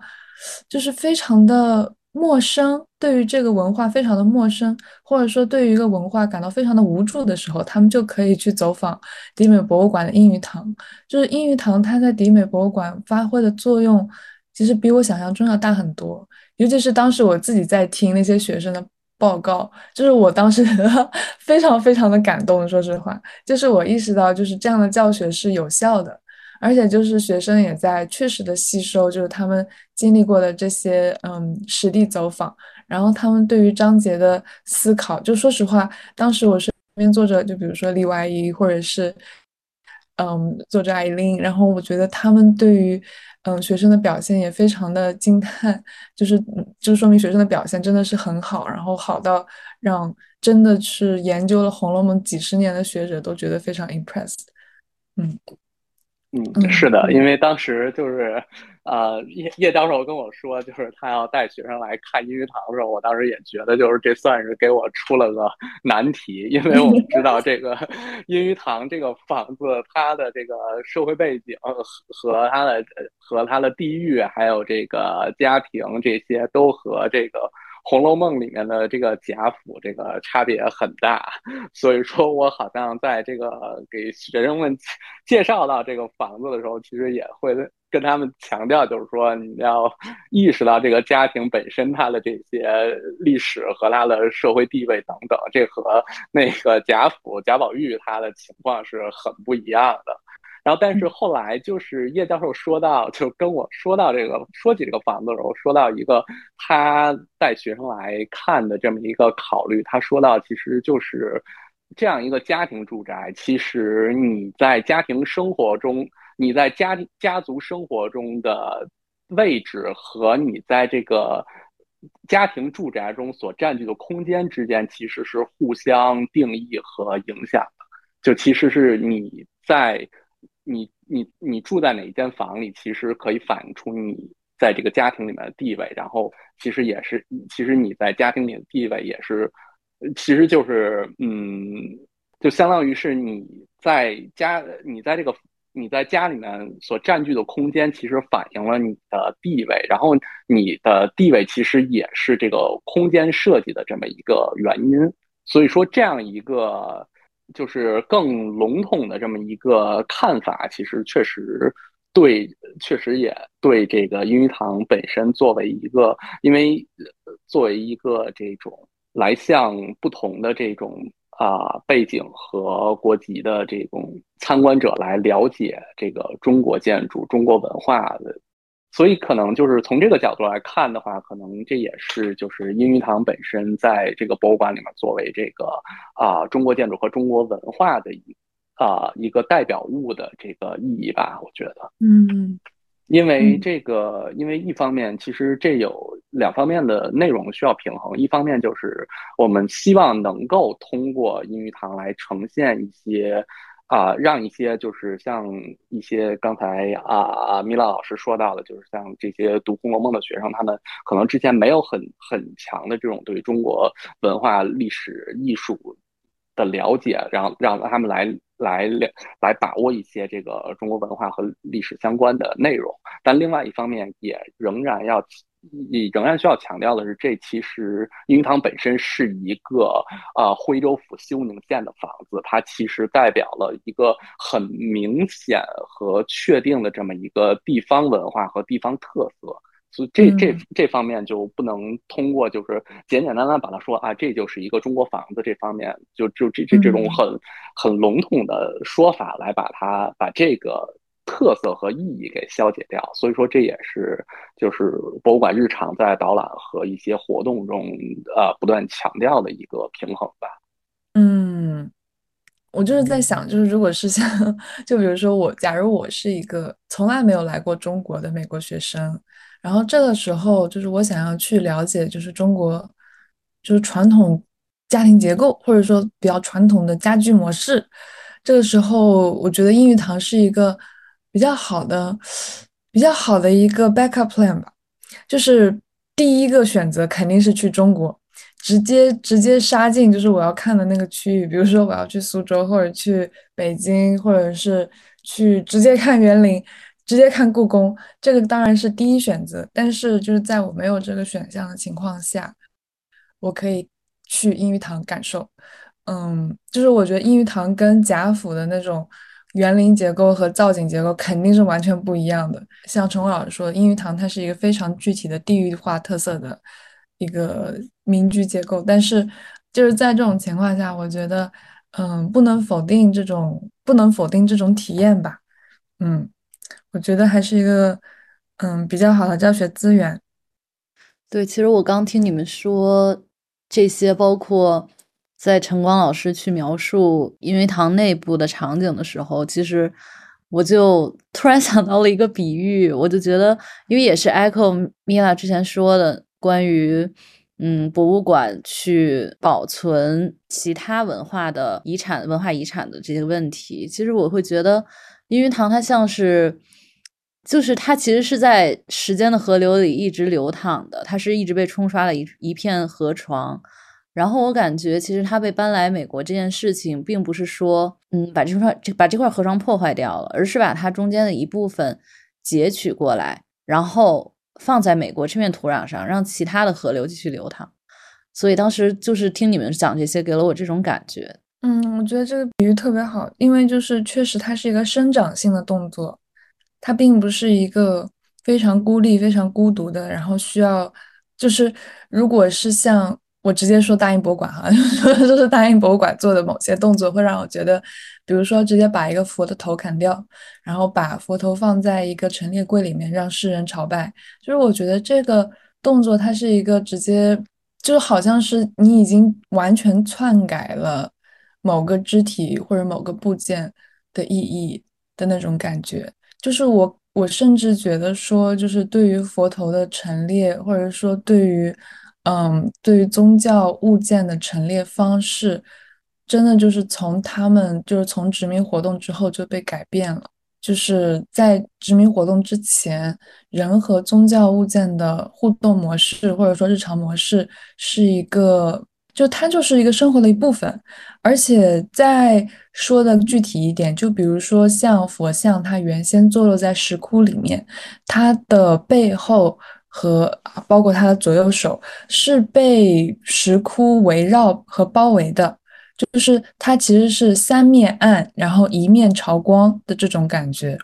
就是非常的陌生，对于这个文化非常的陌生，或者说对于一个文化感到非常的无助的时候，他们就可以去走访迪美博物馆的英语堂。就是英语堂，它在迪美博物馆发挥的作用，其实比我想象中要大很多。尤其是当时我自己在听那些学生的。报告就是我当时 非常非常的感动，说实话，就是我意识到就是这样的教学是有效的，而且就是学生也在确实的吸收，就是他们经历过的这些嗯实地走访，然后他们对于章节的思考，就说实话，当时我身边坐着，就比如说李外一或者是嗯作者艾琳，然后我觉得他们对于。嗯，学生的表现也非常的惊叹，就是就说明学生的表现真的是很好，然后好到让真的是研究了《红楼梦》几十年的学者都觉得非常 impressed。嗯。嗯，是的，因为当时就是，呃，叶叶教授跟我说，就是他要带学生来看英语堂的时候，我当时也觉得，就是这算是给我出了个难题，因为我们知道这个 英语堂这个房子，它的这个社会背景和它的和它的地域，还有这个家庭这些，都和这个。《红楼梦》里面的这个贾府，这个差别很大，所以说我好像在这个给学生们介绍到这个房子的时候，其实也会跟他们强调，就是说你要意识到这个家庭本身它的这些历史和它的社会地位等等，这和那个贾府贾宝玉他的情况是很不一样的。然后，但是后来就是叶教授说到，就跟我说到这个说起这个房子的时候，说到一个他带学生来看的这么一个考虑。他说到，其实就是这样一个家庭住宅，其实你在家庭生活中，你在家家族生活中的位置和你在这个家庭住宅中所占据的空间之间，其实是互相定义和影响的。就其实是你在。你你你住在哪一间房里，其实可以反映出你在这个家庭里面的地位。然后，其实也是，其实你在家庭里的地位也是，其实就是，嗯，就相当于是你在家，你在这个你在家里面所占据的空间，其实反映了你的地位。然后，你的地位其实也是这个空间设计的这么一个原因。所以说，这样一个。就是更笼统的这么一个看法，其实确实对，确实也对这个英语堂本身作为一个，因为作为一个这种来向不同的这种啊背景和国籍的这种参观者来了解这个中国建筑、中国文化的。所以可能就是从这个角度来看的话，可能这也是就是英语堂本身在这个博物馆里面作为这个啊中国建筑和中国文化的一啊一个代表物的这个意义吧，我觉得。嗯，因为这个，因为一方面其实这有两方面的内容需要平衡，一方面就是我们希望能够通过英语堂来呈现一些。啊，让一些就是像一些刚才啊米拉老师说到的，就是像这些读《红楼梦》的学生，他们可能之前没有很很强的这种对中国文化、历史、艺术的了解，然后让他们来来来把握一些这个中国文化和历史相关的内容。但另外一方面，也仍然要。你仍然需要强调的是，这其实英语堂本身是一个啊徽州府休宁县的房子，它其实代表了一个很明显和确定的这么一个地方文化和地方特色，所以这这这方面就不能通过就是简简单单把它说啊，这就是一个中国房子这方面就就这这这种很很笼统的说法来把它把这个。特色和意义给消解掉，所以说这也是就是博物馆日常在导览和一些活动中呃不断强调的一个平衡吧。嗯，我就是在想，就是如果是像 就比如说我，假如我是一个从来没有来过中国的美国学生，然后这个时候就是我想要去了解就是中国就是传统家庭结构或者说比较传统的家居模式，这个时候我觉得英语堂是一个。比较好的，比较好的一个 backup plan 吧，就是第一个选择肯定是去中国，直接直接杀进就是我要看的那个区域，比如说我要去苏州或者去北京，或者是去直接看园林，直接看故宫，这个当然是第一选择。但是就是在我没有这个选项的情况下，我可以去英语堂感受。嗯，就是我觉得英语堂跟贾府的那种。园林结构和造景结构肯定是完全不一样的。像陈伟老师说，英语堂它是一个非常具体的地域化特色的一个民居结构。但是就是在这种情况下，我觉得，嗯，不能否定这种，不能否定这种体验吧。嗯，我觉得还是一个，嗯，比较好的教学资源。对，其实我刚听你们说这些，包括。在晨光老师去描述音乐堂内部的场景的时候，其实我就突然想到了一个比喻，我就觉得，因为也是 Echo Mila 之前说的关于嗯博物馆去保存其他文化的遗产、文化遗产的这些问题，其实我会觉得音乐堂它像是，就是它其实是在时间的河流里一直流淌的，它是一直被冲刷了一一片河床。然后我感觉，其实他被搬来美国这件事情，并不是说，嗯，把这块这把这块河床破坏掉了，而是把它中间的一部分截取过来，然后放在美国这片土壤上，让其他的河流继续流淌。所以当时就是听你们讲这些，给了我这种感觉。嗯，我觉得这个比喻特别好，因为就是确实它是一个生长性的动作，它并不是一个非常孤立、非常孤独的，然后需要就是如果是像。我直接说大英博物馆哈，就是大英博物馆做的某些动作会让我觉得，比如说直接把一个佛的头砍掉，然后把佛头放在一个陈列柜里面让世人朝拜，就是我觉得这个动作它是一个直接，就好像是你已经完全篡改了某个肢体或者某个部件的意义的那种感觉，就是我我甚至觉得说，就是对于佛头的陈列，或者说对于。嗯，对于宗教物件的陈列方式，真的就是从他们就是从殖民活动之后就被改变了。就是在殖民活动之前，人和宗教物件的互动模式或者说日常模式是一个，就它就是一个生活的一部分。而且再说的具体一点，就比如说像佛像，它原先坐落在石窟里面，它的背后。和包括他的左右手是被石窟围绕和包围的，就是它其实是三面暗，然后一面朝光的这种感觉。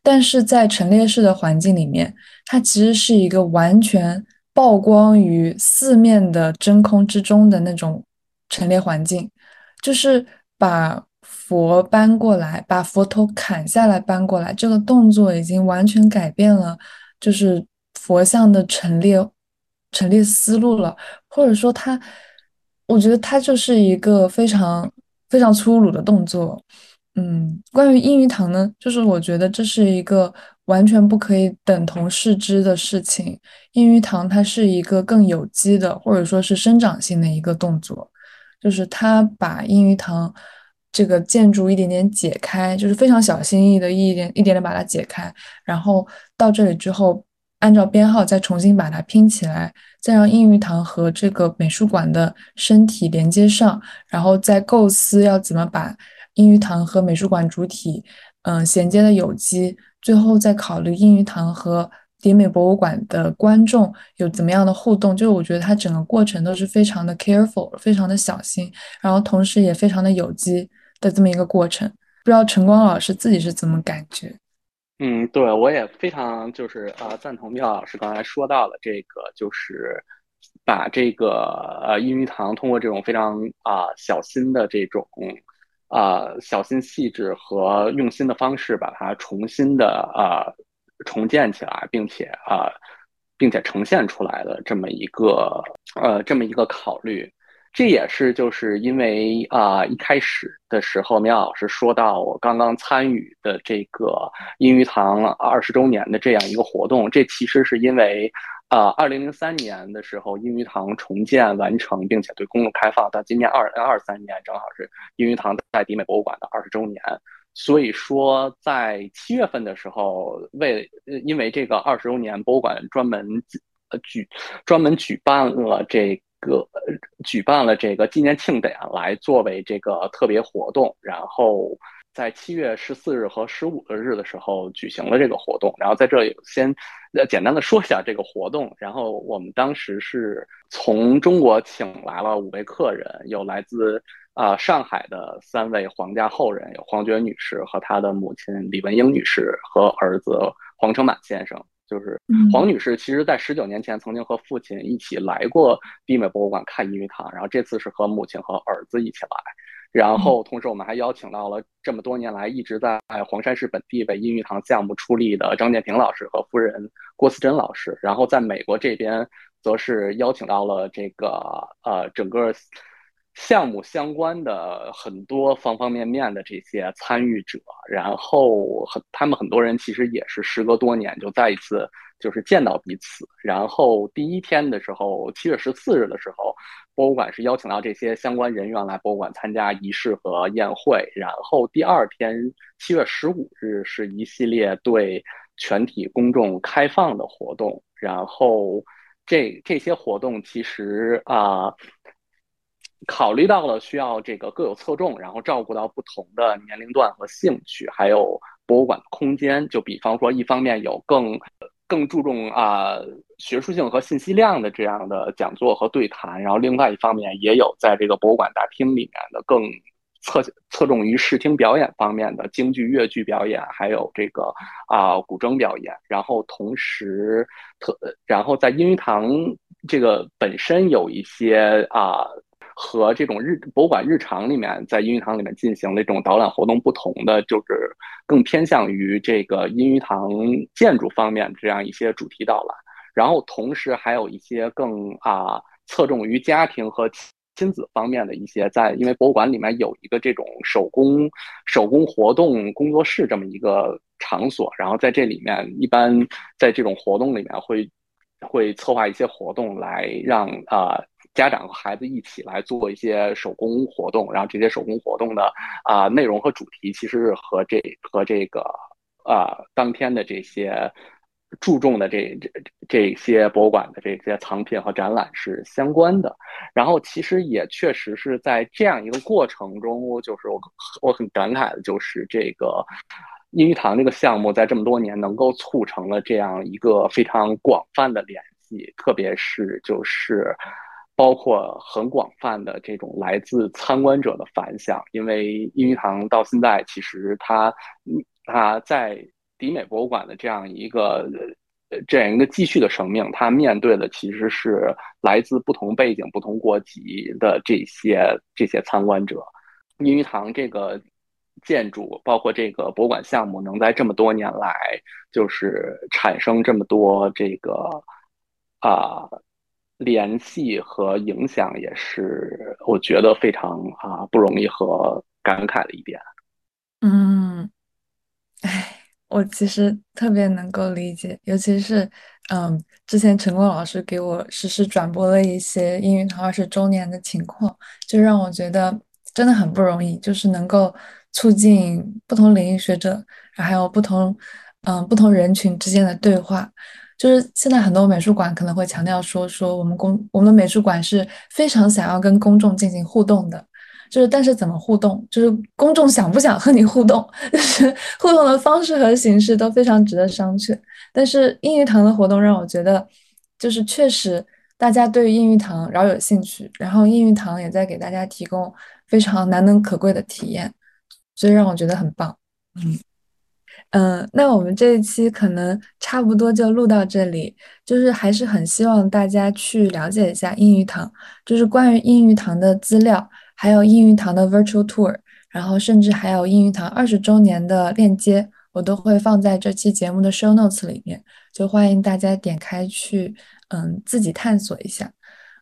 但是在陈列室的环境里面，它其实是一个完全曝光于四面的真空之中的那种陈列环境，就是把佛搬过来，把佛头砍下来搬过来，这个动作已经完全改变了，就是。佛像的陈列陈列思路了，或者说他，我觉得他就是一个非常非常粗鲁的动作。嗯，关于阴鱼堂呢，就是我觉得这是一个完全不可以等同视之的事情。阴鱼堂它是一个更有机的，或者说是生长性的一个动作，就是他把阴鱼堂这个建筑一点点解开，就是非常小心翼翼的一点一点点把它解开，然后到这里之后。按照编号再重新把它拼起来，再让英语堂和这个美术馆的身体连接上，然后再构思要怎么把英语堂和美术馆主体嗯衔接的有机，最后再考虑英语堂和迪美博物馆的观众有怎么样的互动。就是我觉得它整个过程都是非常的 careful，非常的小心，然后同时也非常的有机的这么一个过程。不知道晨光老师自己是怎么感觉？嗯，对，我也非常就是呃赞同妙老师刚才说到了这个，就是把这个呃英语堂通过这种非常啊小心的这种啊小心细致和用心的方式，把它重新的啊重建起来，并且啊并且呈现出来的这么一个呃这么一个考虑。这也是就是因为啊，一开始的时候，苗老师说到我刚刚参与的这个英语堂二十周年的这样一个活动，这其实是因为啊，二零零三年的时候英语堂重建完成，并且对公众开放，到今年二零二三年正好是英语堂在迪美博物馆的二十周年，所以说在七月份的时候，为因为这个二十周年，博物馆专门呃举专门举办了这。个举办了这个纪念庆典来作为这个特别活动，然后在七月十四日和十五日的时候举行了这个活动。然后在这里先呃简单的说一下这个活动。然后我们当时是从中国请来了五位客人，有来自啊上海的三位皇家后人，有黄觉女士和她的母亲李文英女士和儿子黄承满先生。就是黄女士，其实在十九年前曾经和父亲一起来过地美博物馆看英语堂，然后这次是和母亲和儿子一起来，然后同时我们还邀请到了这么多年来一直在黄山市本地为英语堂项目出力的张建平老师和夫人郭思珍老师，然后在美国这边则是邀请到了这个呃整个。项目相关的很多方方面面的这些参与者，然后很他们很多人其实也是时隔多年就再一次就是见到彼此。然后第一天的时候，七月十四日的时候，博物馆是邀请到这些相关人员来博物馆参加仪式和宴会。然后第二天七月十五日是一系列对全体公众开放的活动。然后这这些活动其实啊。考虑到了需要这个各有侧重，然后照顾到不同的年龄段和兴趣，还有博物馆的空间。就比方说，一方面有更更注重啊学术性和信息量的这样的讲座和对谈，然后另外一方面也有在这个博物馆大厅里面的更侧侧重于视听表演方面的京剧、越剧表演，还有这个啊古筝表演。然后同时特然后在英语堂这个本身有一些啊。和这种日博物馆日常里面，在英语堂里面进行的这种导览活动不同的，就是更偏向于这个英语堂建筑方面这样一些主题导览。然后同时还有一些更啊侧重于家庭和亲子方面的一些，在因为博物馆里面有一个这种手工手工活动工作室这么一个场所，然后在这里面一般在这种活动里面会会策划一些活动来让啊。家长和孩子一起来做一些手工活动，然后这些手工活动的啊内容和主题其实是和这和这个啊当天的这些注重的这这这些博物馆的这些藏品和展览是相关的。然后其实也确实是在这样一个过程中，就是我我很感慨的就是这个英语堂这个项目在这么多年能够促成了这样一个非常广泛的联系，特别是就是。包括很广泛的这种来自参观者的反响，因为英语堂到现在其实它，它在迪美博物馆的这样一个这样一个继续的生命，它面对的其实是来自不同背景、不同国籍的这些这些参观者。英语堂这个建筑，包括这个博物馆项目，能在这么多年来就是产生这么多这个啊。联系和影响也是我觉得非常啊不容易和感慨的一点。嗯，哎，我其实特别能够理解，尤其是嗯，之前陈光老师给我实时转播了一些英语堂二十周年的情况，就让我觉得真的很不容易，就是能够促进不同领域学者还有不同嗯不同人群之间的对话。就是现在很多美术馆可能会强调说，说我们公我们的美术馆是非常想要跟公众进行互动的，就是但是怎么互动，就是公众想不想和你互动，就是互动的方式和形式都非常值得商榷。但是英语堂的活动让我觉得，就是确实大家对于英语堂饶有兴趣，然后英语堂也在给大家提供非常难能可贵的体验，所以让我觉得很棒。嗯。嗯，那我们这一期可能差不多就录到这里，就是还是很希望大家去了解一下英语堂，就是关于英语堂的资料，还有英语堂的 virtual tour，然后甚至还有英语堂二十周年的链接，我都会放在这期节目的 show notes 里面，就欢迎大家点开去，嗯，自己探索一下。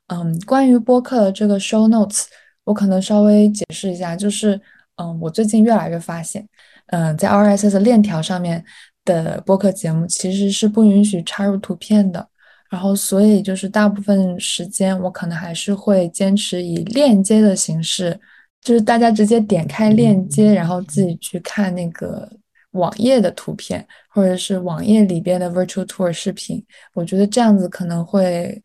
嗯，关于播客的这个 show notes，我可能稍微解释一下，就是，嗯，我最近越来越发现。嗯，在 RSS 链条上面的播客节目其实是不允许插入图片的，然后所以就是大部分时间我可能还是会坚持以链接的形式，就是大家直接点开链接，然后自己去看那个网页的图片，或者是网页里边的 Virtual Tour 视频。我觉得这样子可能会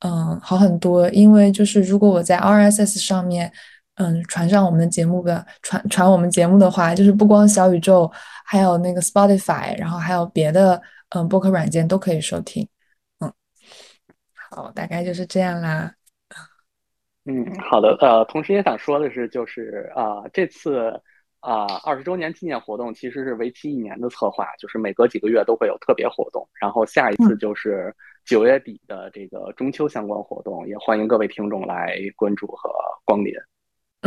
嗯好很多，因为就是如果我在 RSS 上面。嗯，传上我们的节目的传传我们节目的话，就是不光小宇宙，还有那个 Spotify，然后还有别的嗯播客软件都可以收听。嗯，好，大概就是这样啦。嗯，好的。呃，同时也想说的是，就是啊，这次啊二十周年纪念活动其实是为期一年的策划，就是每隔几个月都会有特别活动，然后下一次就是九月底的这个中秋相关活动，也欢迎各位听众来关注和光临。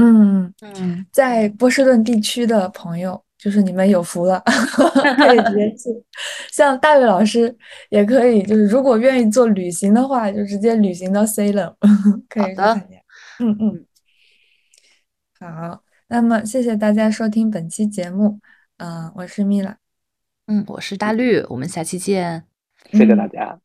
嗯嗯，在波士顿地区的朋友，就是你们有福了，可以直接去。像大卫老师也可以，就是如果愿意做旅行的话，就直接旅行到 Salem，可以去参加。嗯嗯，好，那么谢谢大家收听本期节目。嗯，我是米拉。嗯，我是大绿，我们下期见。谢谢大家。